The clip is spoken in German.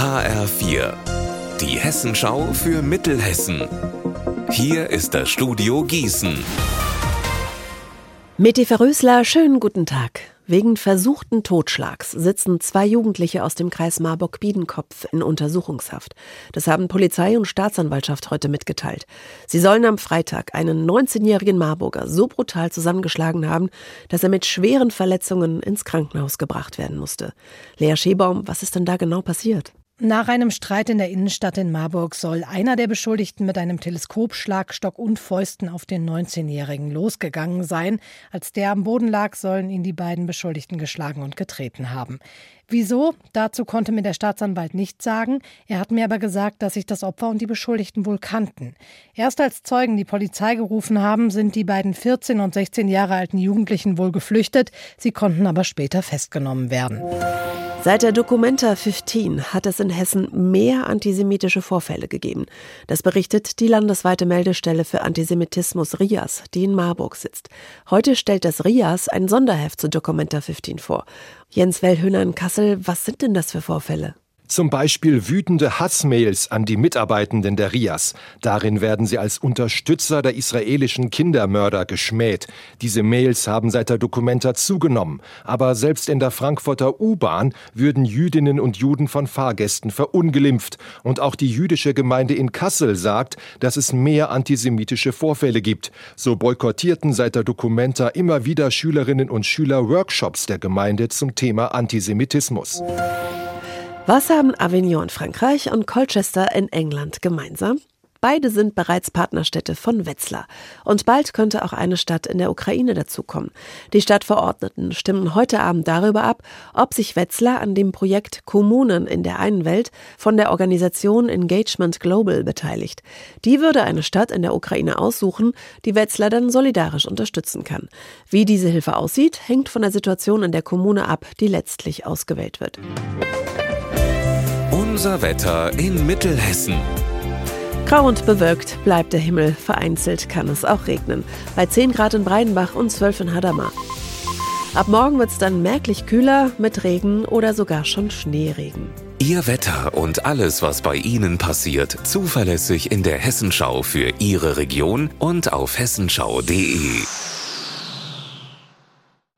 HR4, die Hessenschau für Mittelhessen. Hier ist das Studio Gießen. Meti Verrösler, schönen guten Tag. Wegen versuchten Totschlags sitzen zwei Jugendliche aus dem Kreis Marburg-Biedenkopf in Untersuchungshaft. Das haben Polizei und Staatsanwaltschaft heute mitgeteilt. Sie sollen am Freitag einen 19-jährigen Marburger so brutal zusammengeschlagen haben, dass er mit schweren Verletzungen ins Krankenhaus gebracht werden musste. Lea Schebaum, was ist denn da genau passiert? Nach einem Streit in der Innenstadt in Marburg soll einer der Beschuldigten mit einem Teleskop, Schlagstock und Fäusten auf den 19-Jährigen losgegangen sein. Als der am Boden lag, sollen ihn die beiden Beschuldigten geschlagen und getreten haben. Wieso? Dazu konnte mir der Staatsanwalt nichts sagen. Er hat mir aber gesagt, dass sich das Opfer und die Beschuldigten wohl kannten. Erst als Zeugen die Polizei gerufen haben, sind die beiden 14 und 16 Jahre alten Jugendlichen wohl geflüchtet. Sie konnten aber später festgenommen werden. Seit der Documenta 15 hat es in Hessen mehr antisemitische Vorfälle gegeben. Das berichtet die landesweite Meldestelle für Antisemitismus RIAS, die in Marburg sitzt. Heute stellt das RIAS ein Sonderheft zu Documenta 15 vor. Jens Wellhöhner in Kassel, was sind denn das für Vorfälle? Zum Beispiel wütende Hassmails an die Mitarbeitenden der RIAS. Darin werden sie als Unterstützer der israelischen Kindermörder geschmäht. Diese Mails haben seit der Dokumenta zugenommen. Aber selbst in der Frankfurter U-Bahn würden Jüdinnen und Juden von Fahrgästen verunglimpft. Und auch die jüdische Gemeinde in Kassel sagt, dass es mehr antisemitische Vorfälle gibt. So boykottierten seit der Dokumenta immer wieder Schülerinnen und Schüler Workshops der Gemeinde zum Thema Antisemitismus. Was haben Avignon in Frankreich und Colchester in England gemeinsam? Beide sind bereits Partnerstädte von Wetzlar. Und bald könnte auch eine Stadt in der Ukraine dazukommen. Die Stadtverordneten stimmen heute Abend darüber ab, ob sich Wetzlar an dem Projekt Kommunen in der einen Welt von der Organisation Engagement Global beteiligt. Die würde eine Stadt in der Ukraine aussuchen, die Wetzlar dann solidarisch unterstützen kann. Wie diese Hilfe aussieht, hängt von der Situation in der Kommune ab, die letztlich ausgewählt wird. Unser Wetter in Mittelhessen. Grau und bewölkt bleibt der Himmel, vereinzelt kann es auch regnen. Bei 10 Grad in Breidenbach und 12 in Hadamar. Ab morgen wird es dann merklich kühler mit Regen oder sogar schon Schneeregen. Ihr Wetter und alles, was bei Ihnen passiert, zuverlässig in der Hessenschau für Ihre Region und auf hessenschau.de.